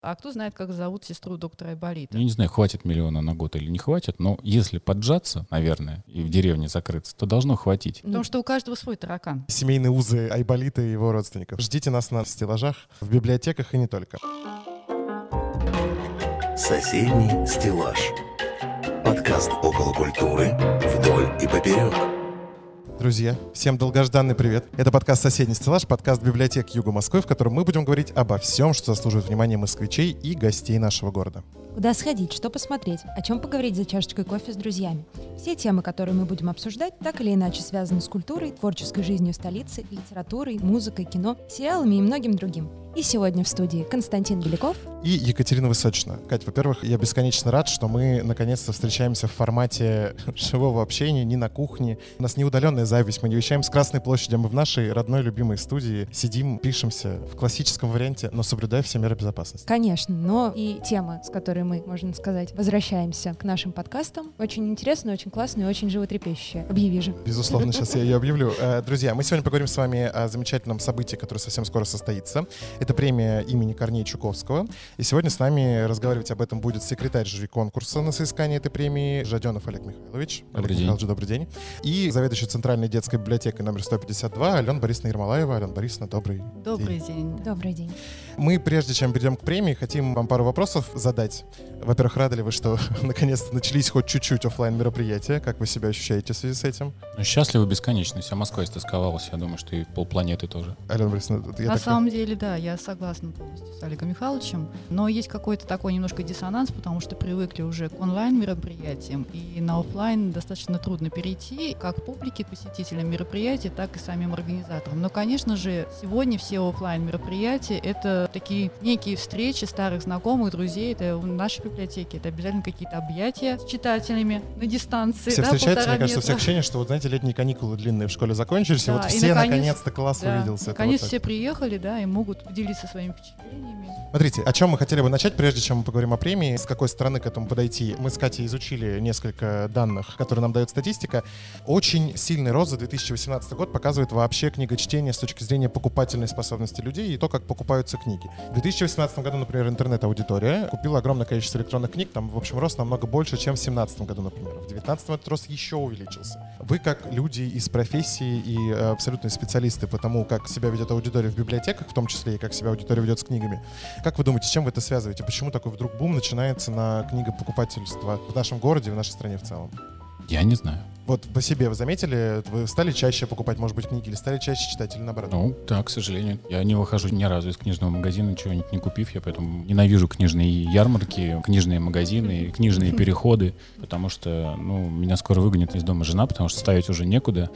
А кто знает, как зовут сестру доктора Айболита? Я не знаю, хватит миллиона на год или не хватит, но если поджаться, наверное, и в деревне закрыться, то должно хватить. Потому что у каждого свой таракан. Семейные узы Айболита и его родственников. Ждите нас на стеллажах, в библиотеках и не только. Соседний стеллаж. Подкаст около культуры вдоль и поперек. Друзья, всем долгожданный привет. Это подкаст «Соседний стеллаж», подкаст библиотек Юга Москвы, в котором мы будем говорить обо всем, что заслуживает внимания москвичей и гостей нашего города. Куда сходить, что посмотреть, о чем поговорить за чашечкой кофе с друзьями. Все темы, которые мы будем обсуждать, так или иначе связаны с культурой, творческой жизнью столицы, литературой, музыкой, кино, сериалами и многим другим. И сегодня в студии Константин Беляков и Екатерина Высочина. Кать, во-первых, я бесконечно рад, что мы наконец-то встречаемся в формате живого общения, не на кухне. У нас не удаленная запись, мы не вещаем с Красной площади, мы в нашей родной любимой студии сидим, пишемся в классическом варианте, но соблюдая все меры безопасности. Конечно, но и темы, с которой мы, можно сказать, возвращаемся к нашим подкастам, очень интересные, очень классные, очень животрепещущие. Объяви же. Безусловно, сейчас я ее объявлю. Э, друзья, мы сегодня поговорим с вами о замечательном событии, которое совсем скоро состоится. Это премия имени Корнея Чуковского. И сегодня с нами разговаривать об этом будет секретарь жюри конкурса на соискание этой премии Жаденов Олег Михайлович. Добрый Олег день. Михайлович, добрый день. И заведующий Центральной детской библиотекой номер 152 Алена Борисовна Ермолаева. Алена Борисовна, добрый Добрый день. день. Добрый день. Мы, прежде чем перейдем к премии, хотим вам пару вопросов задать. Во-первых, рады ли вы, что наконец-то начались хоть чуть-чуть оффлайн мероприятия? Как вы себя ощущаете в связи с этим? Ну, счастливы бесконечно. Вся Москва истосковалась. Я думаю, что и полпланеты тоже. Алена Борисовна, я На так- самом деле, да, я согласна полностью с Олегом Михайловичем, но есть какой-то такой немножко диссонанс, потому что привыкли уже к онлайн-мероприятиям, и на оффлайн достаточно трудно перейти, как публике, посетителям мероприятий, так и самим организаторам. Но, конечно же, сегодня все оффлайн мероприятия это такие некие встречи старых знакомых, друзей, это в нашей библиотеке, это обязательно какие-то объятия с читателями на дистанции. Все да, встречаются, мне кажется, все ощущение, что, вот знаете, летние каникулы длинные в школе закончились, и Да, вот и все наконец- наконец-то класс Да, увиделся. Наконец вот все приехали, да, и могут поделиться своими впечатлениями. Смотрите, о чем мы хотели бы начать, прежде чем мы поговорим о премии, с какой стороны к этому подойти. Мы с Катей изучили несколько данных, которые нам дает статистика. Очень сильный рост за 2018 год показывает вообще книгочтение с точки зрения покупательной способности людей и то, как покупаются книги. В 2018 году, например, интернет-аудитория купила огромное количество электронных книг, там, в общем, рост намного больше, чем в 2017 году, например. В 2019 этот рост еще увеличился. Вы, как люди из профессии и э, абсолютные специалисты по тому, как себя ведет аудитория в библиотеках, в том числе и как себя аудитория ведет с книгами, как вы думаете, с чем вы это связываете? Почему такой вдруг бум начинается на книгопокупательство в нашем городе в нашей стране в целом? Я не знаю. Вот по себе вы заметили, вы стали чаще покупать, может быть, книги или стали чаще читать или наоборот? Ну, да, к сожалению. Я не выхожу ни разу из книжного магазина, чего-нибудь не купив. Я поэтому ненавижу книжные ярмарки, книжные магазины, книжные переходы, потому что, ну, меня скоро выгонит из дома жена, потому что ставить уже некуда.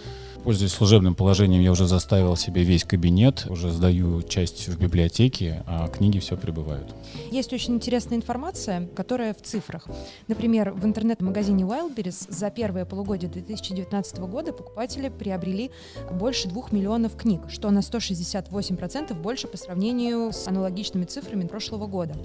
Пользуясь служебным положением, я уже заставил себе весь кабинет, уже сдаю часть в библиотеке, а книги все прибывают. Есть очень интересная информация, которая в цифрах. Например, в интернет-магазине Wildberries за первое полугодие 2019 года покупатели приобрели больше 2 миллионов книг, что на 168% больше по сравнению с аналогичными цифрами прошлого года.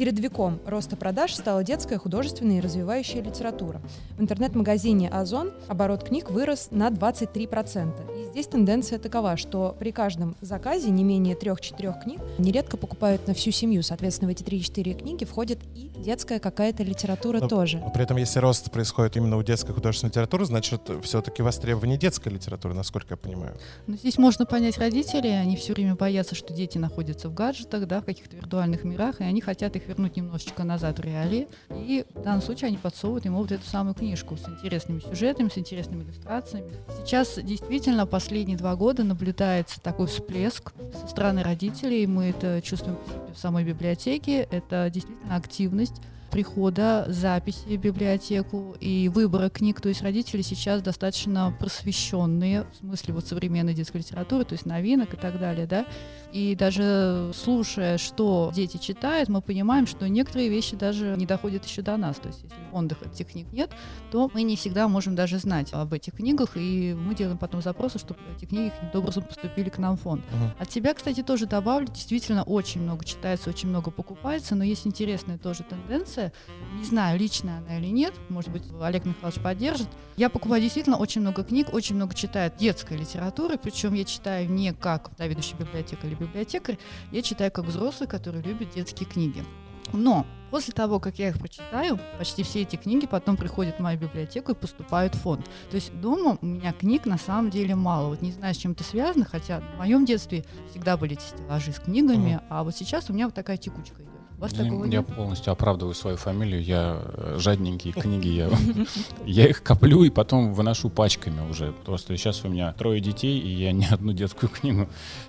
Передовиком роста продаж стала детская, художественная и развивающая литература. В интернет-магазине Озон оборот книг вырос на 23%. И здесь тенденция такова, что при каждом заказе не менее 3-4 книг нередко покупают на всю семью. Соответственно, в эти 3-4 книги входит и детская какая-то литература Но- тоже. Но при этом, если рост происходит именно у детской художественной литературы, значит, все-таки востребование детской литературы, насколько я понимаю. Но здесь можно понять родителей, они все время боятся, что дети находятся в гаджетах, да, в каких-то виртуальных мирах, и они хотят их вернуть немножечко назад в реалии. И в данном случае они подсовывают ему вот эту самую книжку с интересными сюжетами, с интересными иллюстрациями. Сейчас действительно последние два года наблюдается такой всплеск со стороны родителей. Мы это чувствуем в самой библиотеке. Это действительно активность прихода, записи в библиотеку и выбора книг. То есть родители сейчас достаточно просвещенные в смысле вот современной детской литературы, то есть новинок и так далее, да. И даже слушая, что дети читают, мы понимаем, что некоторые вещи даже не доходят еще до нас. То есть если в фондах этих книг нет, то мы не всегда можем даже знать об этих книгах, и мы делаем потом запросы, чтобы эти книги каким-то образом поступили к нам в фонд. Мгм. От себя, кстати, тоже добавлю, действительно очень много читается, очень много покупается, но есть интересная тоже тенденция, тенденция. Не знаю, личная она или нет, может быть, Олег Михайлович поддержит. Я покупаю действительно очень много книг, очень много читаю детской литературы, причем я читаю не как заведующий библиотека или библиотекарь, я читаю как взрослый, который любит детские книги. Но после того, как я их прочитаю, почти все эти книги потом приходят в мою библиотеку и поступают в фонд. То есть дома у меня книг на самом деле мало. Вот не знаю, с чем это связано, хотя в моем детстве всегда были эти стеллажи с книгами, mm. а вот сейчас у меня вот такая текучка. У вас я, такого я нет? полностью оправдываю свою фамилию. Я э, жадненькие книги, я, я их коплю и потом выношу пачками уже. Просто сейчас у меня трое детей, и я ни одну детскую книгу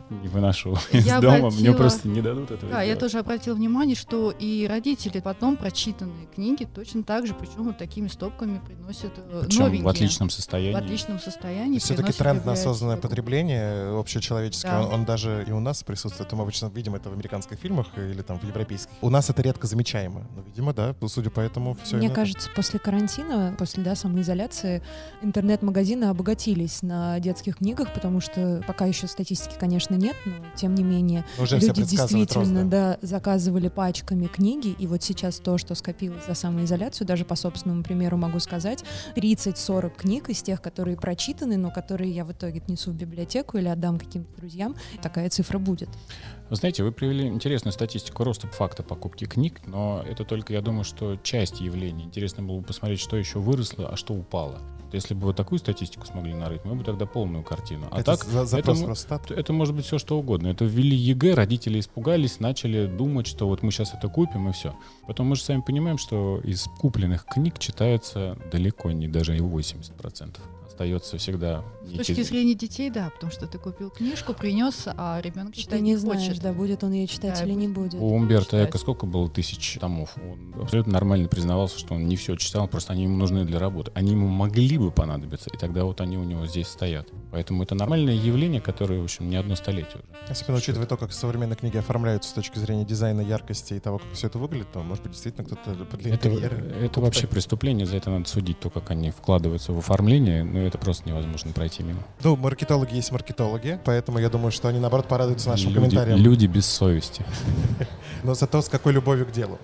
не выношу из дома. Мне просто не дадут этого. Да, я тоже обратила внимание, что и родители потом прочитанные книги точно так же, причем вот такими стопками приносят э, новенькие. в отличном состоянии. В отличном состоянии. Все-таки тренд на осознанное потребление общечеловеческое, он, он даже и у нас присутствует. Мы обычно видим это в американских фильмах или там в европейских. У нас это редко замечаемо. Но, видимо, да, судя по этому, все. Мне кажется, после карантина, после да, самоизоляции, интернет-магазины обогатились на детских книгах, потому что пока еще статистики, конечно, нет, но тем не менее Уже люди действительно да, заказывали пачками книги, и вот сейчас то, что скопилось за самоизоляцию, даже по собственному примеру могу сказать, 30-40 книг из тех, которые прочитаны, но которые я в итоге отнесу в библиотеку или отдам каким-то друзьям, такая цифра будет. Вы знаете, вы привели интересную статистику роста факта покупки книг, но это только, я думаю, что часть явлений. Интересно было бы посмотреть, что еще выросло, а что упало. Если бы вы такую статистику смогли нарыть, мы бы тогда полную картину. А это так, за, запрос это, это может быть все что угодно. Это ввели ЕГЭ, родители испугались, начали думать, что вот мы сейчас это купим и все. Потом мы же сами понимаем, что из купленных книг читается далеко не даже и 80% остается всегда. С точки зрения детей, да, потому что ты купил книжку, принес, а ребенок читать ты не, не знаешь, хочет. да, будет он ее читать да, или не будет. У Умберто Эко сколько было тысяч томов? Он абсолютно нормально признавался, что он не все читал, просто они ему нужны для работы. Они ему могли бы понадобиться, и тогда вот они у него здесь стоят. Поэтому это нормальное явление, которое, в общем, не одно столетие уже. Особенно учитывая то, как современные книги оформляются с точки зрения дизайна, яркости и того, как все это выглядит, то, может быть, действительно кто-то для это, это вообще преступление, за это надо судить, то, как они вкладываются в оформление, но это просто невозможно пройти мимо. Ну, маркетологи есть маркетологи, поэтому я думаю, что они, наоборот, порадуются нашим люди, комментариям. Люди без совести. Но зато с какой любовью к делу.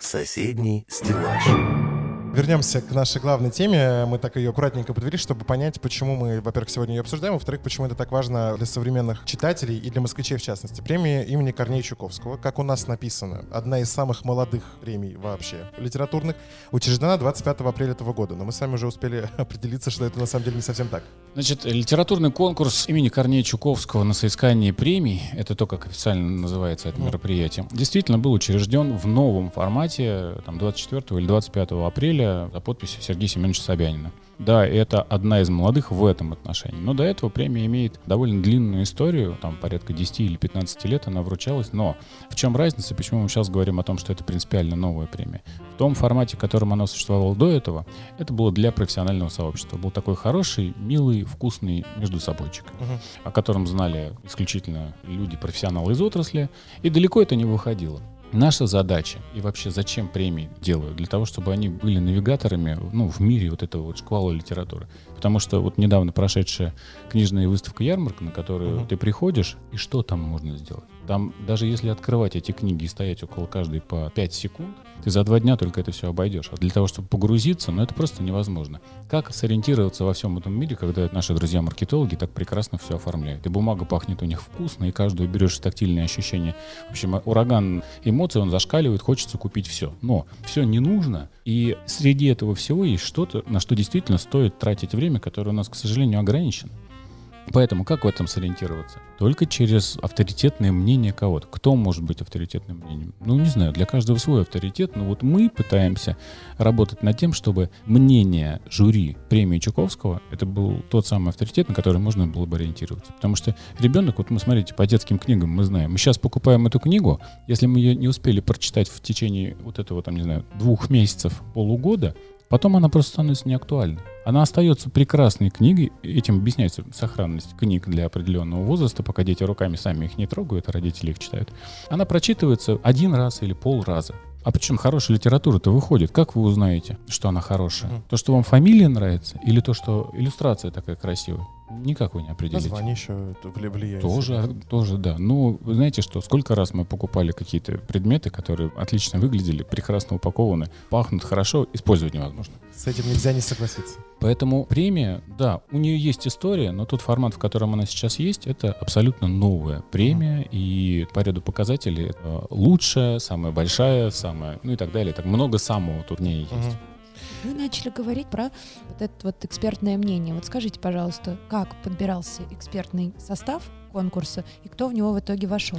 Соседний стеллаж. Вернемся к нашей главной теме. Мы так ее аккуратненько подвели, чтобы понять, почему мы, во-первых, сегодня ее обсуждаем, во-вторых, почему это так важно для современных читателей и для москвичей в частности. Премия имени Корнея Чуковского, как у нас написано, одна из самых молодых премий вообще литературных, учреждена 25 апреля этого года. Но мы сами уже успели определиться, что это на самом деле не совсем так. Значит, литературный конкурс имени Корнея Чуковского на соискание премий, это то, как официально называется это мероприятие, действительно был учрежден в новом формате, там, 24 или 25 апреля апреля за подписью Сергея Семеновича Собянина. Да, это одна из молодых в этом отношении. Но до этого премия имеет довольно длинную историю, там порядка 10 или 15 лет она вручалась. Но в чем разница, почему мы сейчас говорим о том, что это принципиально новая премия? В том формате, в котором она существовала до этого, это было для профессионального сообщества. Был такой хороший, милый, вкусный между собойчик, uh-huh. о котором знали исключительно люди-профессионалы из отрасли, и далеко это не выходило. Наша задача и вообще зачем премии делают? Для того, чтобы они были навигаторами ну, в мире вот этого вот шквала литературы. Потому что вот недавно прошедшая книжная выставка ярмарка, на которую uh-huh. ты приходишь, и что там можно сделать? Там даже если открывать эти книги и стоять около каждой по 5 секунд, ты за два дня только это все обойдешь. А для того, чтобы погрузиться, ну это просто невозможно. Как сориентироваться во всем этом мире, когда наши друзья-маркетологи так прекрасно все оформляют? И бумага пахнет у них вкусно, и каждую берешь тактильные ощущения. В общем, ураган эмоций, он зашкаливает, хочется купить все. Но все не нужно, и среди этого всего есть что-то, на что действительно стоит тратить время, которое у нас, к сожалению, ограничено. Поэтому как в этом сориентироваться? Только через авторитетное мнение кого-то. Кто может быть авторитетным мнением? Ну, не знаю, для каждого свой авторитет, но вот мы пытаемся работать над тем, чтобы мнение жюри премии Чуковского, это был тот самый авторитет, на который можно было бы ориентироваться. Потому что ребенок, вот мы смотрите, по детским книгам мы знаем, мы сейчас покупаем эту книгу, если мы ее не успели прочитать в течение вот этого, там, не знаю, двух месяцев, полугода, Потом она просто становится неактуальной. Она остается прекрасной книгой, этим объясняется сохранность книг для определенного возраста, пока дети руками сами их не трогают, а родители их читают. Она прочитывается один раз или полраза. А причем хорошая литература-то выходит. Как вы узнаете, что она хорошая? То, что вам фамилия нравится, или то, что иллюстрация такая красивая? Никак вы не определите. Название еще вли- влияет. Тоже, тоже, да. Ну, вы знаете что, сколько раз мы покупали какие-то предметы, которые отлично выглядели, прекрасно упакованы, пахнут хорошо, использовать невозможно. С этим нельзя не согласиться. Поэтому премия, да, у нее есть история, но тот формат, в котором она сейчас есть, это абсолютно новая премия, и по ряду показателей это лучшая, самая большая, самая, ну и так далее. Так много самого тут в ней есть. Мгм. Вы начали говорить про вот это вот экспертное мнение. Вот скажите, пожалуйста, как подбирался экспертный состав конкурса и кто в него в итоге вошел?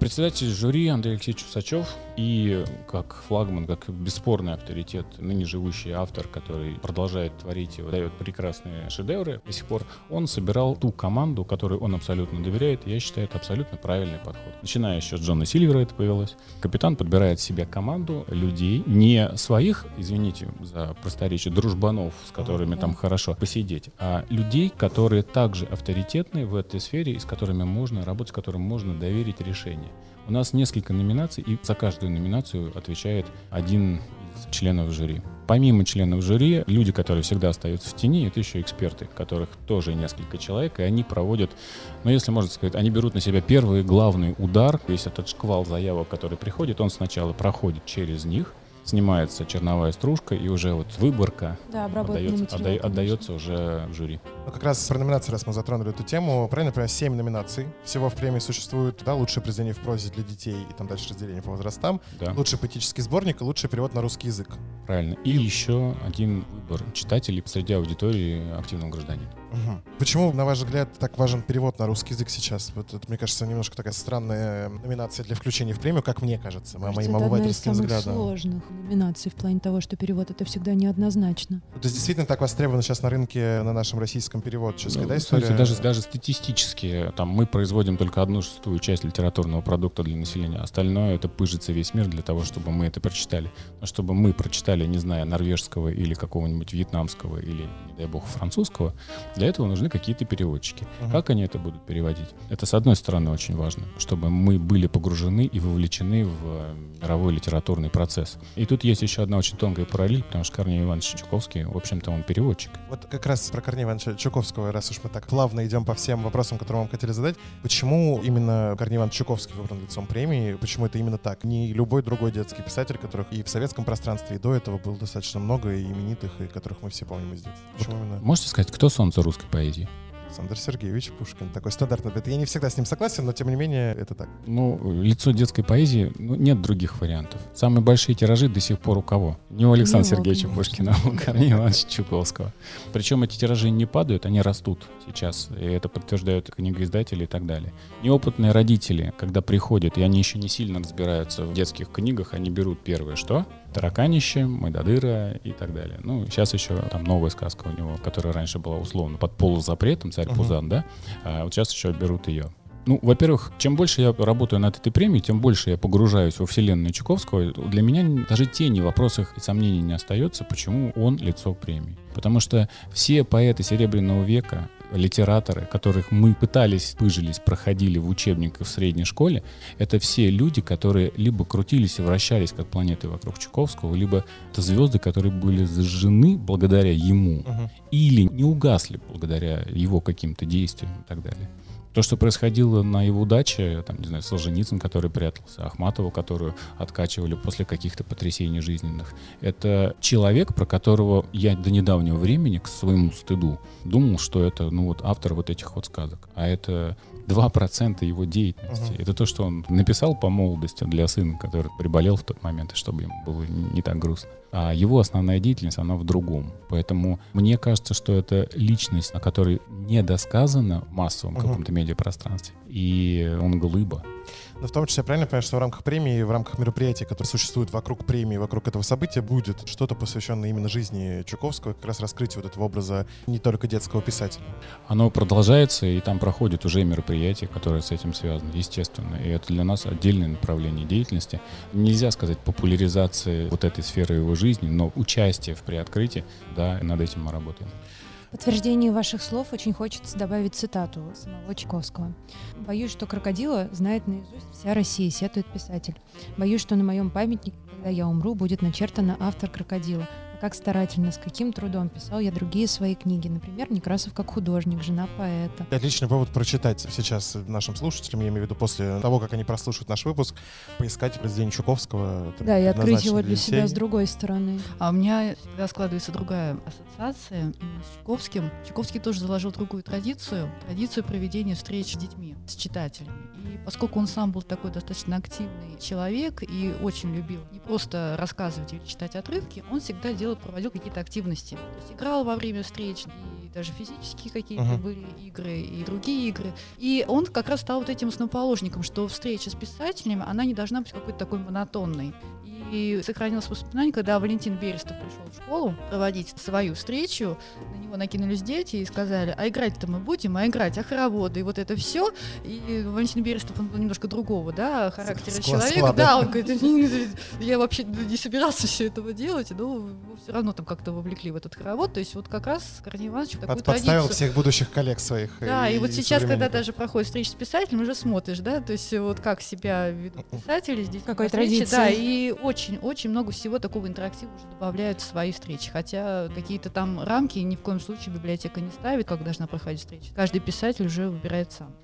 Председатель жюри Андрей Алексеевич Усачев и как флагман, как бесспорный авторитет, ныне живущий автор, который продолжает творить и выдает прекрасные шедевры до сих пор, он собирал ту команду, которой он абсолютно доверяет. Я считаю, это абсолютно правильный подход. Начиная еще с Джона Сильвера это повелось. Капитан подбирает себе команду людей, не своих, извините за просторечие, дружбанов, с которыми там хорошо посидеть, а людей, которые также авторитетны в этой сфере и с которыми можно работать, которым можно доверить решение. У нас несколько номинаций, и за каждую номинацию отвечает один из членов жюри. Помимо членов жюри, люди, которые всегда остаются в тени, это еще эксперты, которых тоже несколько человек, и они проводят, ну, если можно сказать, они берут на себя первый главный удар. Весь этот шквал заявок, который приходит, он сначала проходит через них, снимается черновая стружка, и уже вот выборка Да, отдается, материал, отда- конечно. отдается уже в жюри. Ну, как раз про номинации, раз мы затронули эту тему, правильно понимаю, 7 номинаций. Всего в премии существует, да, лучшее произведение в прозе для детей, и там дальше разделение по возрастам, Да, лучший поэтический сборник и лучший перевод на русский язык. правильно. И еще один выбор читателей среди аудитории активного гражданина. Мгм. Почему, на ваш взгляд, так важен перевод на русский язык сейчас? Вот это, мне кажется, немножко такая странная номинация для включения в премию, как мне кажется, Кажется, моим это одна из обывательским самых взглядом. сложных номинаций в плане того, что перевод это всегда неоднозначно. То есть действительно так востребовано сейчас на рынке, на нашем российском переводческой, Ну, да, смотрите, история? даже, даже статистически, там, мы производим только одну шестую часть литературного продукта для населения, остальное это пыжится весь мир для того, чтобы мы это прочитали. Но чтобы мы прочитали, не зная норвежского или какого-нибудь вьетнамского или, не дай бог, французского, для этого нужны какие-то переводчики. Мгм. Как они это будут переводить? Это, с одной стороны, очень важно, чтобы мы были погружены и вовлечены в э, мировой литературный процесс. И тут есть еще одна очень тонкая параллель, потому что Корней Иванович Чуковский, в общем-то, он переводчик. Вот как раз про Корнея Ивановича Чуковского, раз уж мы так плавно идем по всем вопросам, которые вам хотели задать, почему именно Корней Иванович Чуковский выбран лицом премии, почему это именно так? Не любой другой детский писатель, которых и в советском пространстве, и до этого было достаточно много и именитых, и которых мы все помним из детства. Почему именно Можете сказать, кто солнце русской поэзии? Александр Сергеевич Пушкин? Такой стандартный ответ. Я не всегда с ним согласен, но тем не менее это так. Ну, лицо детской поэзии, ну, нет других вариантов. Самые большие тиражи до сих пор у кого? Не у Александра Ну, Сергеевича конечно. Пушкина, а у Корнея Ивановича Чуковского. Причем эти тиражи не падают, они растут сейчас. И это подтверждают книгоиздатели и так далее. Неопытные родители, когда приходят, и они еще не сильно разбираются в детских книгах, они берут первое что? Тараканище, Майдадыра и так далее. Ну, сейчас еще там новая сказка у него, которая раньше была условно под полузапретом, царь Мгм. Пузан, да? А вот сейчас еще берут ее. Ну, во-первых, чем больше я работаю над этой премией, тем больше я погружаюсь во вселенную Чуковского. Для меня даже тени вопросов и сомнений не остается, почему он лицо премии. Потому что все поэты Серебряного века, литераторы, которых мы пытались, пыжились, проходили в учебниках в средней школе, это все люди, которые либо крутились и вращались как планеты вокруг Чуковского, либо это звезды, которые были зажжены благодаря ему Мгм. или не угасли благодаря его каким-то действиям и так далее. То, что происходило на его даче, там, не знаю, Солженицын, который прятался, Ахматова, которую откачивали после каких-то потрясений жизненных. Это человек, про которого я до недавнего времени, к своему стыду, думал, что это, ну, вот автор вот этих вот сказок. А это 2% его деятельности. Мгм. Это то, что он написал по молодости для сына, который приболел в тот момент, и чтобы ему было не так грустно. А его основная деятельность, она в другом. Поэтому мне кажется, что это личность, на которой недосказано в массовом Мгм. каком-то медиапространстве. И он глыба. Но в том числе, правильно понимаю, что в рамках премии, в рамках мероприятий, которые существуют вокруг премии, вокруг этого события, будет что-то посвященное именно жизни Чуковского, как раз раскрытию вот этого образа не только детского писателя. Оно продолжается, и там проходят уже мероприятия, которые с этим связаны, естественно. И это для нас отдельное направление деятельности. Нельзя сказать популяризации вот этой сферы его жизни, но участие в приоткрытии, да, над этим мы работаем. В подтверждении ваших слов очень хочется добавить цитату самого Чайковского. «Боюсь, что крокодила знает наизусть вся Россия», сетует писатель. «Боюсь, что на моем памятнике, когда я умру, будет начертано автор крокодила. Как старательно, с каким трудом писал я другие свои книги. Например, Некрасов как художник, жена поэта. Отличный повод прочитать сейчас нашим слушателям, я имею в виду после того, как они прослушают наш выпуск, поискать произведение Чуковского. Да, и открыть его для себя с другой стороны. А у меня всегда складывается другая ассоциация именно с Чуковским. Чуковский тоже заложил другую традицию, традицию проведения встреч с детьми, с читателями. И поскольку он сам был такой достаточно активный человек и очень любил не просто рассказывать или читать отрывки, он всегда делал, проводил какие-то активности. То есть играл во время встреч, и даже физические какие-то uh-huh. были игры, и другие игры. И он как раз стал вот этим основоположником, что встреча с писателями, она не должна быть какой-то такой монотонной. И сохранилось воспоминание, когда Валентин Берестов пришел в школу проводить свою встречу, на него накинулись дети и сказали, а играть-то мы будем, а играть, а хороводы, и вот это все. И Валентин Берестов, он был немножко другого, да, характера человека. Да, он говорит, я вообще не собирался все этого делать, но все равно там как-то вовлекли в этот хоровод. То есть вот как раз Корней Иванович такую Под, Подставил традицию. всех будущих коллег своих. Да, и, и вот сейчас, когда даже проходит встреча с писателем, уже смотришь, да, то есть вот как себя ведут писатели здесь. Какой традиции. Да, и очень-очень много всего такого интерактива уже добавляют в свои встречи. Хотя какие-то там рамки ни в коем случае библиотека не ставит, как должна проходить встреча. Каждый писатель уже выбирает сам.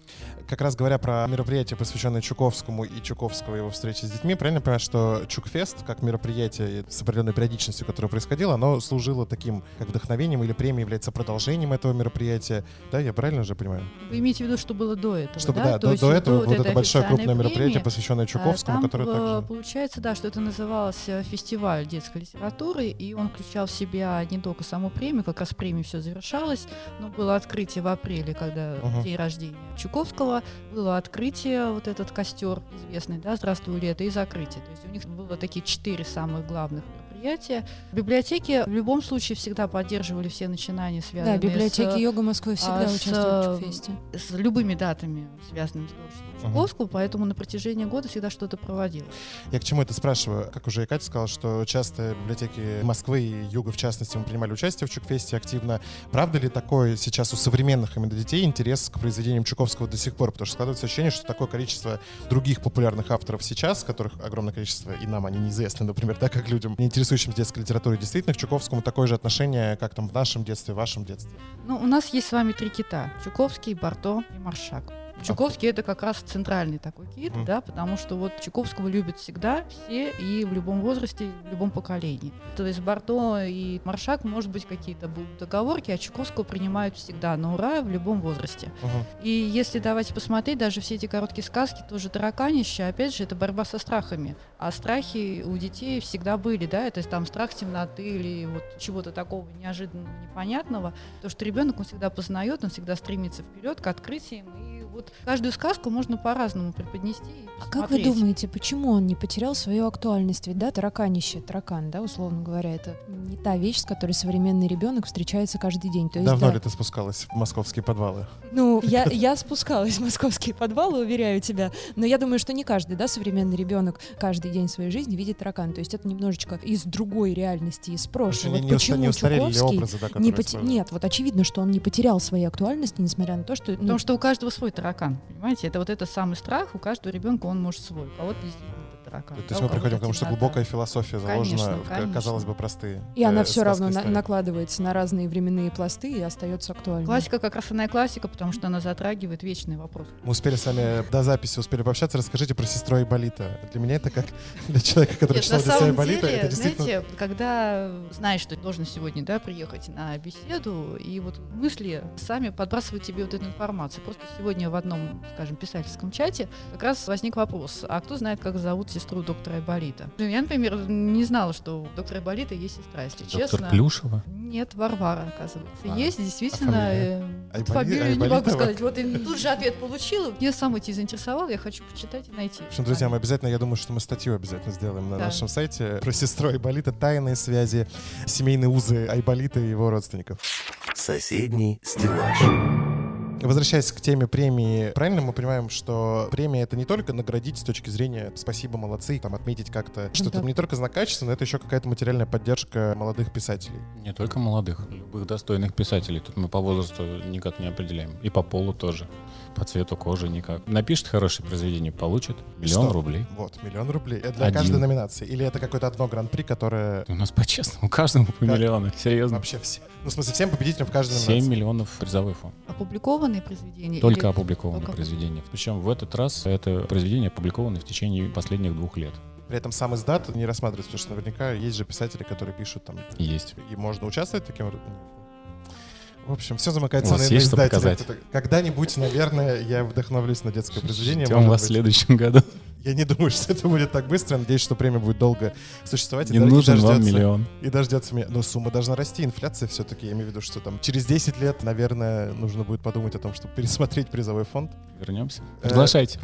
Как раз говоря про мероприятие, посвященное Чуковскому и Чуковского его встрече с детьми, правильно понимаю, что Чукфест, как мероприятие с определенной периодичностью, которое происходило, оно служило таким как вдохновением или премией является продолжением этого мероприятия. Да, я правильно же понимаю? Вы имеете в виду, что было до этого, Чтобы, да? да, до, до этого вот это большое крупное премии, мероприятие, посвященное Чуковскому, там которое также... получается, да, что это называлось э, фестиваль детской литературы, и он включал в себя не только саму премию, как раз премия все завершалась, но было открытие в апреле, когда uh-huh. день рождения Чуковского, было открытие, вот этот костер известный, да, «Здравствуй, лето», и закрытие. То есть у них было такие четыре самых главных мероприятия. Библиотеки в любом случае всегда поддерживали все начинания, связанные да, библиотеки с... Йога Москвы всегда а, участвуют в фесте. С любыми датами, связанными с творчеством Чуковского, uh-huh. поэтому на протяжении года всегда что-то проводилось. Я к чему это спрашиваю? Как уже и Катя сказала, что часто библиотеки Москвы и Юга, в частности, мы принимали участие в Чукфесте активно. Правда ли такое сейчас у современных именно детей интерес к произведениям Чуковского до сих пор? Потому что складывается ощущение, что такое количество других популярных авторов сейчас, которых огромное количество, и нам они неизвестны, например, да, как людям, не интересующимся детской литературой, действительно к Чуковскому такое же отношение, как там в нашем детстве, в вашем детстве? Ну, у нас есть с вами три кита. Чуковский, Барто и Маршак. Чуковский это как раз центральный такой кит, mm. да, потому что вот Чуковского любят всегда все и в любом возрасте, в любом поколении. То есть Барто и Маршак, может быть, какие-то будут договорки, а Чуковского принимают всегда на ура в любом возрасте. Uh-huh. И если давайте посмотреть, даже все эти короткие сказки, тоже тараканище, опять же, это борьба со страхами. А страхи у детей всегда были, да, это там страх темноты или вот чего-то такого неожиданного, непонятного. То, что ребенок, он всегда познает, он всегда стремится вперед к открытиям и вот каждую сказку можно по-разному преподнести. а как вы думаете, почему он не потерял свою актуальность? Ведь да, тараканище, таракан, да, условно говоря, это не та вещь, с которой современный ребенок встречается каждый день. То есть, Давно да, ли ты спускалась в московские подвалы? Ну, я, я спускалась в московские подвалы, уверяю тебя. Но я думаю, что не каждый, да, современный ребенок каждый день своей жизни видит таракан. То есть это немножечко из другой реальности, из прошлого. Вот не, почему не Чуковский образы, да, не поте... Нет, вот очевидно, что он не потерял своей актуальности, несмотря на то, что... Ну... Потому что у каждого свой таракан таракан. Понимаете, это вот это самый страх, у каждого ребенка он может свой. У кого-то таракан. То есть мы приходим к тому, что глубокая философия заложена конечно, в, конечно. казалось бы, простые. И э, она все равно на, накладывается на разные временные пласты и остается актуальной. Классика как раз она и классика, потому что она затрагивает вечный вопрос. Мы успели с вами до записи, успели пообщаться. Расскажите про сестру Айболита. Для меня это как для человека, который Нет, читал для Айболита. это действительно... знаете, когда знаешь, что ты должен сегодня да, приехать на беседу, и вот мысли сами подбрасывают тебе вот эту информацию. Просто сегодня в одном, скажем, писательском чате как раз возник вопрос, а кто знает, как зовут сестру доктора Айболита? Я, например, не знала, что у доктора Айболита есть сестра, если Доктор честно. Плюшева? Нет, Варвара, оказывается. А, есть, действительно. А фамилия? фамилию Айболитова? не могу сказать. Вот и тут же ответ получила. Мне сам эти заинтересовал, я хочу почитать и найти. В общем, друзья, мы обязательно, я думаю, что мы статью обязательно сделаем на да. нашем сайте про сестру Айболита, тайные связи, семейные узы Айболита и его родственников. Соседний стеллаж. Возвращаясь к теме премии, правильно мы понимаем, что премия это не только наградить с точки зрения спасибо, молодцы, там отметить как-то, что это да. не только знак качества, но это еще какая-то материальная поддержка молодых писателей. Не только молодых, любых достойных писателей. Тут мы по возрасту никак не определяем. И по полу тоже. По цвету кожи никак. Напишет хорошее произведение, получит миллион Что? рублей. Вот, миллион рублей. Это для Один. каждой номинации. Или это какое-то одно гран-при, которое У нас по-честному, каждому по Как? миллиону. Серьезно. вообще все. Ну, в смысле, всем победителям в каждой 7 номинации. миллионов призовой фонд. Опубликованные произведения? Только или- опубликованные только- произведения. Причем в этот раз это произведение опубликовано в течение последних двух лет. При этом сам издат не рассматривается, потому что наверняка есть же писатели, которые пишут там, Есть. и можно участвовать таким образом. В общем, все замыкается У вас на есть что издателя. Когда-нибудь, наверное, я вдохновлюсь на детское произведение. Ждем вас в быть. следующем году. Я не думаю, что это будет так быстро. Надеюсь, что премия будет долго существовать. и Не и нужен вам дождется- миллион. И дождется меня. Но сумма должна расти, инфляция все-таки. Я имею в виду, что там через 10 лет, наверное, нужно будет подумать о том, чтобы пересмотреть призовой фонд. Вернемся. Э, Приглашайте.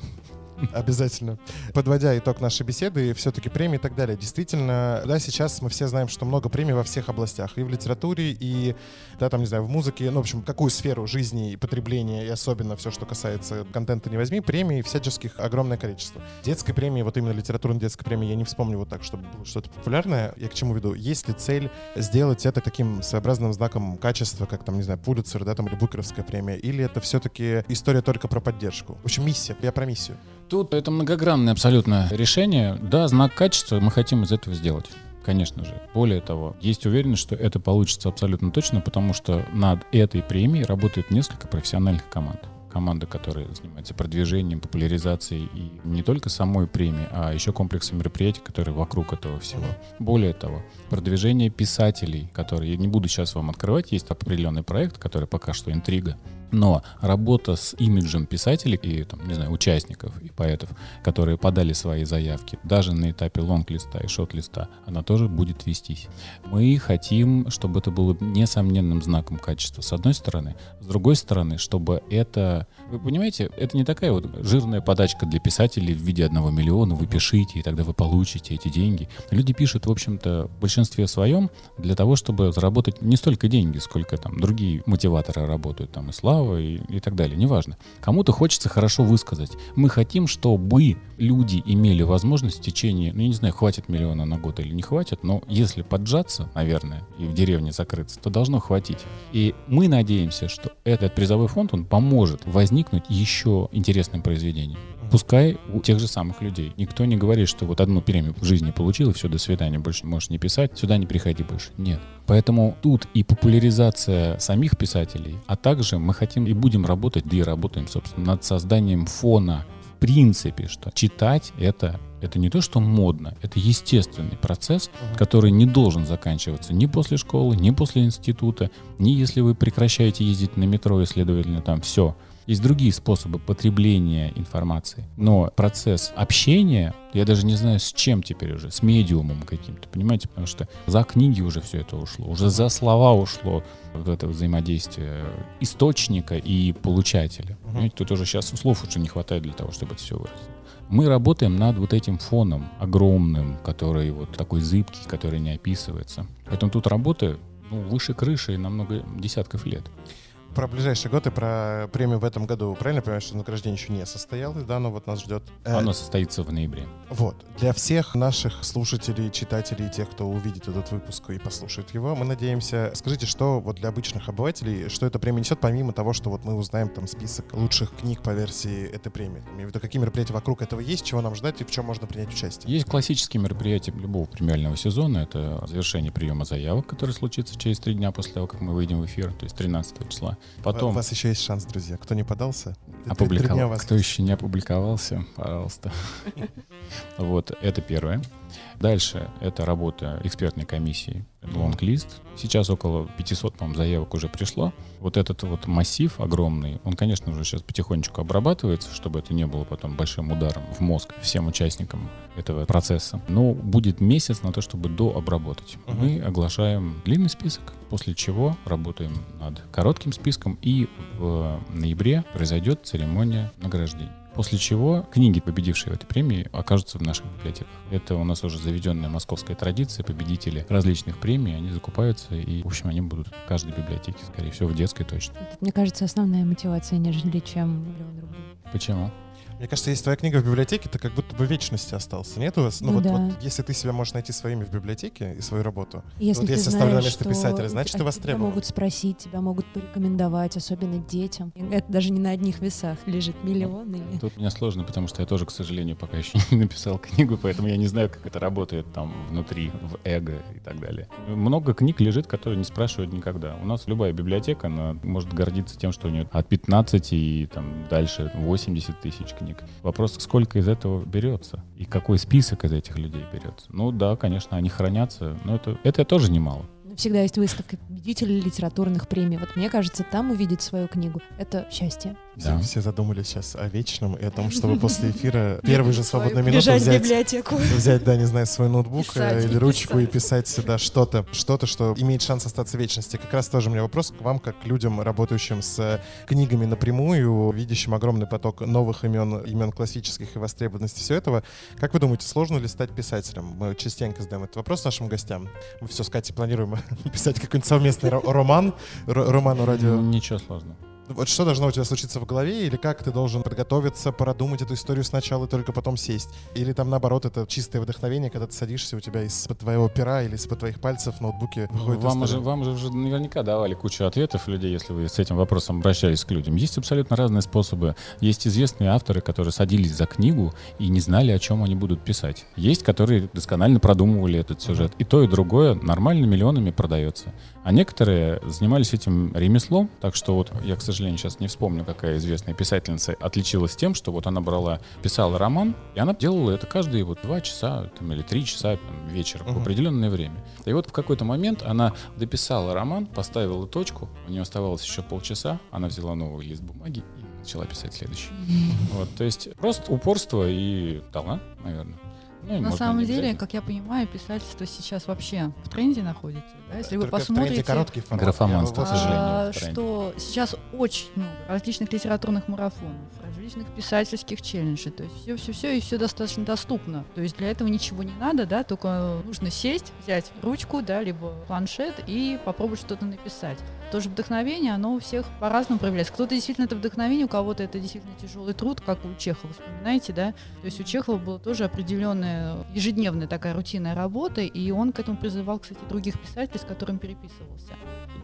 Обязательно. Подводя итог нашей беседы, все-таки премии и так далее. Действительно, да, сейчас мы все знаем, что много премий во всех областях. И в литературе, и, да, там, не знаю, в музыке. Ну, в общем, какую сферу жизни и потребления, и особенно все, что касается контента не возьми, премий всяческих огромное количество. Детской премии, вот именно литературной детской премии, я не вспомню вот так, чтобы было что-то популярное. Я к чему веду? Есть ли цель сделать это таким своеобразным знаком качества, как там, не знаю, Пулитцер, да, там, или Букеровская премия, или это все-таки история только про поддержку? В общем, миссия. Я про миссию. Тут это многогранное абсолютно решение. Да, знак качества мы хотим из этого сделать. Конечно же. Более того, есть уверенность, что это получится абсолютно точно, потому что над этой премией работает несколько профессиональных команд. Команда, которая занимается продвижением, популяризацией и не только самой премии, а еще комплексом мероприятий, которые вокруг этого всего. Более того, продвижение писателей, которые, я не буду сейчас вам открывать, есть определенный проект, который пока что интрига, но работа с имиджем писателей и, там, не знаю, участников и поэтов, которые подали свои заявки, даже на этапе лонг-листа и шот-листа, она тоже будет вестись. Мы хотим, чтобы это было несомненным знаком качества, с одной стороны. С другой стороны, чтобы это... Вы понимаете, это не такая вот жирная подачка для писателей в виде одного миллиона, вы пишите, и тогда вы получите эти деньги. Люди пишут, в общем-то, в большинстве своем для того, чтобы заработать не столько деньги, сколько там другие мотиваторы работают, там и слава, и, и так далее, неважно. Кому-то хочется хорошо высказать. Мы хотим, чтобы люди имели возможность в течение, ну, я не знаю, хватит миллиона на год или не хватит, но если поджаться, наверное, и в деревне закрыться, то должно хватить. И мы надеемся, что этот призовой фонд, он поможет возникнуть еще интересным произведением. Пускай у тех же самых людей. Никто не говорит, что вот одну премию в жизни получил, и все, до свидания, больше можешь не писать, сюда не приходи больше. Нет. Поэтому тут и популяризация самих писателей, а также мы хотим и будем работать, да и работаем, собственно, над созданием фона в принципе, что читать это это не то, что модно, это естественный процесс, который не должен заканчиваться ни после школы, ни после института, ни если вы прекращаете ездить на метро и, следовательно, там все. Есть другие способы потребления информации. Но процесс общения, я даже не знаю, с чем теперь уже, с медиумом каким-то, понимаете? Потому что за книги уже все это ушло, уже за слова ушло вот это взаимодействие источника и получателя. Понимаете, тут уже сейчас слов уже не хватает для того, чтобы это все выразить. Мы работаем над вот этим фоном огромным, который вот такой зыбкий, который не описывается. Поэтому тут работа ну, выше крыши на много десятков лет. Про ближайший год и про премию в этом году. Правильно понимаешь, что награждение еще не состоялось, да, но вот нас ждет. Э, Оно состоится в ноябре. Вот. Для всех наших слушателей, читателей, тех, кто увидит этот выпуск и послушает его, мы надеемся... Скажите, что вот для обычных обывателей, что эта премия несет, помимо того, что вот мы узнаем там список лучших книг по версии этой премии? Я имею в виду, какие мероприятия вокруг этого есть, чего нам ждать и в чем можно принять участие? Есть классические мероприятия любого премиального сезона. Это завершение приема заявок, который случится через три дня после того, как мы выйдем в эфир, то есть 13 числа. У Потом вас еще есть шанс, друзья. Кто не подался, у опубликовал. Кто еще не опубликовался, пожалуйста. Вот, это первое. Дальше это работа экспертной комиссии лонг-лист. Сейчас около 500, по заявок уже пришло. Вот этот вот массив огромный, он, конечно же, сейчас потихонечку обрабатывается, чтобы это не было потом большим ударом в мозг всем участникам этого процесса. Но будет месяц на то, чтобы дообработать. Мгм. Мы оглашаем длинный список, после чего работаем над коротким списком, и в ноябре произойдет церемония награждений. После чего книги, победившие в этой премии, окажутся в наших библиотеках. Это у нас уже заведенная московская традиция. Победители различных премий, они закупаются, и, в общем, они будут в каждой библиотеке, скорее всего, в детской точно. Это, мне кажется, основная мотивация, нежели чем миллион рублей. Почему? Мне кажется, если твоя книга в библиотеке, ты как будто бы в вечности остался. Нет у вас? Ну, Ну вот, да. вот если ты себя можешь найти своими в библиотеке и свою работу, Если вот ты если оставлено знаешь, место что писателя, значит, тебя- ты Тебя востребован. могут спросить, тебя могут порекомендовать, особенно детям. Это даже не на одних весах лежит миллион или... Тут мне сложно, потому что я тоже, к сожалению, пока еще не написал книгу, поэтому я не знаю, как это работает там внутри, в эго и так далее. Много книг лежит, которые не спрашивают никогда. У нас любая библиотека, она может гордиться тем, что у нее от 15 и там дальше 80 тысяч книг. Вопрос, сколько из этого берется и какой список из этих людей берется. Ну да, конечно, они хранятся, но это, это тоже немало. Всегда есть выставка победителей литературных премий. Вот мне кажется, там увидеть свою книгу — это счастье. Все, Да. все задумались сейчас о вечном и о том, чтобы после эфира первый же свободную минуту взять, библиотеку. взять, да, не знаю, свой ноутбук Писать э, или и ручку и писать. писать сюда что-то, что-то, что имеет шанс остаться в вечности. Как раз тоже у меня вопрос к вам, как к людям, работающим с э, книгами напрямую, видящим огромный поток новых имен, имен классических и востребованности всего этого. Как вы думаете, сложно ли стать писателем? Мы частенько задаем этот вопрос нашим гостям. Мы все с Катей планируем писать какой-нибудь совместный ро- роман, ро- роман у радио. Ничего сложного. Вот что должно у тебя случиться в голове, или как ты должен подготовиться, продумать эту историю сначала и только потом сесть? Или там наоборот, это чистое вдохновение, когда ты садишься, у тебя из-под твоего пера или из-под твоих пальцев в ноутбуке выходит Вам же, история? вам же уже наверняка давали кучу ответов людей, если вы с этим вопросом обращались к людям. Есть абсолютно разные способы. Есть известные авторы, которые садились за книгу и не знали, о чем они будут писать. Есть, которые досконально продумывали этот сюжет. И то, и другое нормально миллионами продается. А некоторые занимались этим ремеслом, так что вот я, к сожалению, сейчас не вспомню, какая известная писательница отличилась тем, что вот она брала, писала роман, и она делала это каждые вот два часа там, или три часа там, вечером в Мгм. определенное время. И вот в какой-то момент она дописала роман, поставила точку, у нее оставалось еще полчаса, она взяла новый лист бумаги и начала писать следующий. Вот, то есть просто упорство и талант, наверное. Ну, На самом деле, как я понимаю, писательство сейчас вообще в тренде находится. Да? Если вы Только в тренде посмотрите, короткий формат. Графоманство, к сожалению. а, тренде. что сейчас очень много различных литературных марафонов, различных писательских челленджей. То есть все, все, все и все достаточно доступно. То есть для этого ничего не надо, да, только нужно сесть, взять ручку, да, либо планшет и попробовать что-то написать. Тоже вдохновение, оно у всех по-разному проявляется. Кто-то действительно это вдохновение, у кого-то это действительно тяжелый труд, как у Чехова, вспоминаете, да? То есть у Чехова была тоже определенная ежедневная такая рутинная работа, и он к этому призывал, кстати, других писателей, с которыми переписывался.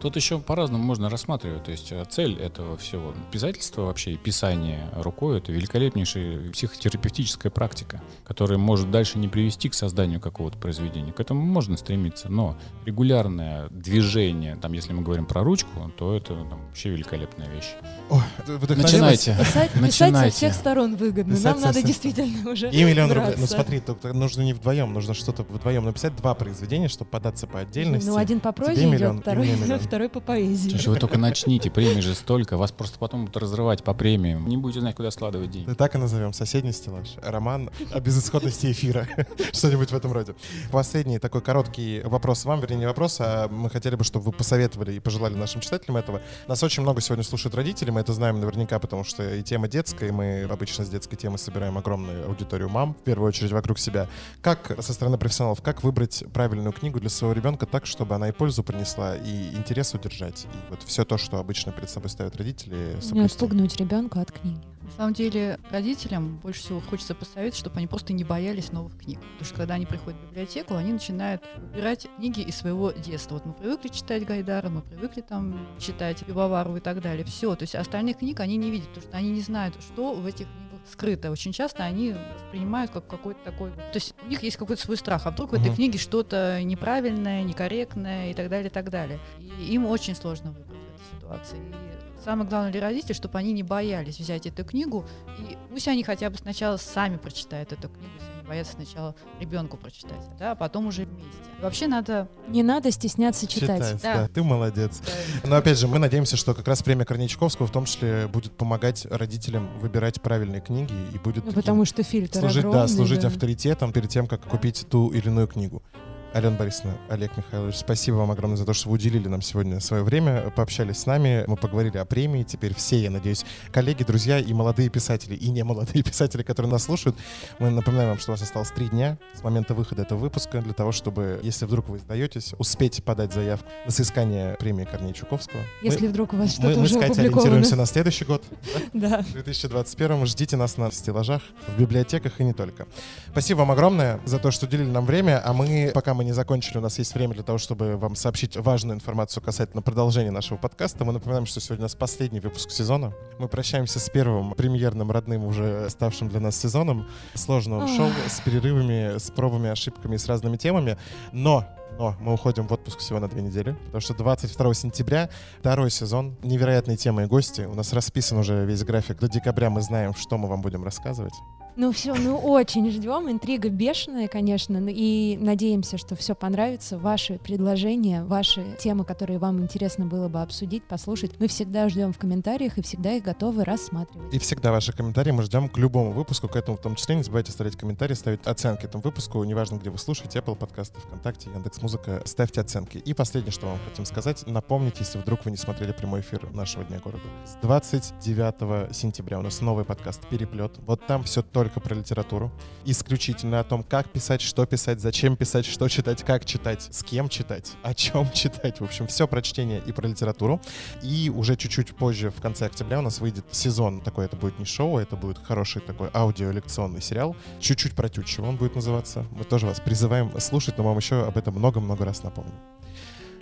Тут еще по-разному можно рассматривать. То есть э, цель этого всего писательства вообще и писание рукой это великолепнейшая психотерапевтическая практика, которая может дальше не привести к созданию какого-то произведения. К этому можно стремиться, но регулярное движение, там, если мы говорим про ручку, то это там, вообще великолепная вещь. Ой, вдохновилась. Начинайте. Писать, писать со Начинайте. всех сторон выгодно. Писать Нам со надо действительно уже И миллион рублей. Ну смотри, только нужно не вдвоем, нужно что-то вдвоем написать, два произведения, чтобы податься по отдельности. Ну, один по прозе идет, миллион, второй, миллион. второй по поэзии. Слушай, вы только начните, премий же столько, вас просто потом будут разрывать по премиям. Не будете знать, куда складывать деньги. Так и назовем соседний стеллаж. Роман о безысходности эфира. Что-нибудь в этом роде. Последний такой короткий вопрос вам, вернее, не вопрос, а мы хотели бы, чтобы вы посоветовали и пожелали нашим читателям этого. Нас очень много сегодня слушают родители, мы это знаем наверняка, потому что и тема детская, и мы обычно с детской темы собираем огромную аудиторию мам, в первую очередь вокруг себя. Как со стороны профессионалов, как выбрать правильную книгу для своего ребенка так, чтобы она и пользу принесла, и интерес удержать, и вот все то, что обычно перед собой ставят родители, Не соблюсти? отпугнуть ребенка от книги. На самом деле родителям больше всего хочется посоветовать, чтобы они просто не боялись новых книг. Потому что когда они приходят в библиотеку, они начинают выбирать книги из своего детства. Вот мы привыкли читать Гайдара, мы привыкли там читать Пивовару и так далее. Все. То есть остальных книг они не видят, потому что они не знают, что в этих книгах скрыто. Очень часто они воспринимают как какой-то такой... То есть у них есть какой-то свой страх. А вдруг в этой книге что-то неправильное, некорректное и так далее, и так далее. И им очень сложно выбрать в этой ситуации. И самое главное для родителей, чтобы они не боялись взять эту книгу, и пусть они хотя бы сначала сами прочитают эту книгу, если они боятся сначала ребенку прочитать, да, а потом уже вместе. Вообще надо... Не надо стесняться читать. Читать, Да. да, ты молодец. Но опять же, мы надеемся, что как раз премия Корнейчаковского в том числе будет помогать родителям выбирать правильные книги и будет Ну, потому что фильтр служить, огромный. да, служить да. авторитетом перед тем, как купить ту или иную книгу. Алена Борисовна, Олег Михайлович, спасибо вам огромное за то, что вы уделили нам сегодня свое время, пообщались с нами, мы поговорили о премии. Теперь все, я надеюсь, коллеги, друзья и молодые писатели, и не молодые писатели, которые нас слушают, мы напоминаем вам, что у вас осталось три дня с момента выхода этого выпуска для того, чтобы, если вдруг вы сдаетесь, успеть подать заявку на соискание премии Корнея Чуковского. Если мы, вдруг у вас мы, что-то мы уже с Катей опубликовано. ориентируемся на следующий год. Да. В 2021 ждите нас на стеллажах, в библиотеках и не только. Спасибо вам огромное за то, что уделили нам время, а мы, пока мы не закончили, у нас есть время для того, чтобы вам сообщить важную информацию касательно продолжения нашего подкаста. Мы напоминаем, что сегодня у нас последний выпуск сезона. Мы прощаемся с первым премьерным, родным, уже ставшим для нас сезоном сложного шоу с перерывами, с пробами, ошибками, с разными темами. Но но мы уходим в отпуск всего на две недели, потому что 22 сентября второй сезон, невероятные темы и гости. У нас расписан уже весь график. До декабря мы знаем, что мы вам будем рассказывать. Ну все, ну очень ждем. Интрига бешеная, конечно. И надеемся, что все понравится. Ваши предложения, ваши темы, которые вам интересно было бы обсудить, послушать, мы всегда ждем в комментариях и всегда их готовы рассматривать. И всегда ваши комментарии мы ждем к любому выпуску, к этому в том числе. Не забывайте ставить комментарии, ставить оценки этому выпуску. Неважно, где вы слушаете, Apple подкасты, ВКонтакте, Яндекс.Музыка. Ставьте оценки. И последнее, что вам хотим сказать. Напомните, если вдруг вы не смотрели прямой эфир нашего Дня города. С 29 сентября у нас новый подкаст «Переплет». Вот там все только про литературу. Исключительно о том, как писать, что писать, зачем писать, что читать, как читать, с кем читать, о чем читать. В общем, все про чтение и про литературу. И уже чуть-чуть позже, в конце октября, у нас выйдет сезон такой. Это будет не шоу, это будет хороший такой аудиолекционный сериал. Чуть-чуть про Тютчева он будет называться. Мы тоже вас призываем слушать, но вам еще об этом много-много раз напомним.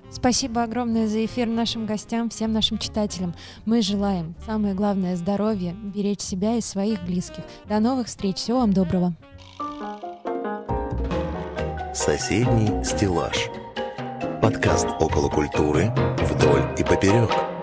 Спасибо огромное за эфир нашим гостям, всем нашим читателям. Мы желаем, самое главное, здоровья, беречь себя и своих близких. До новых встреч, всего вам доброго. Соседний стеллаж. Подкаст около культуры вдоль и поперек.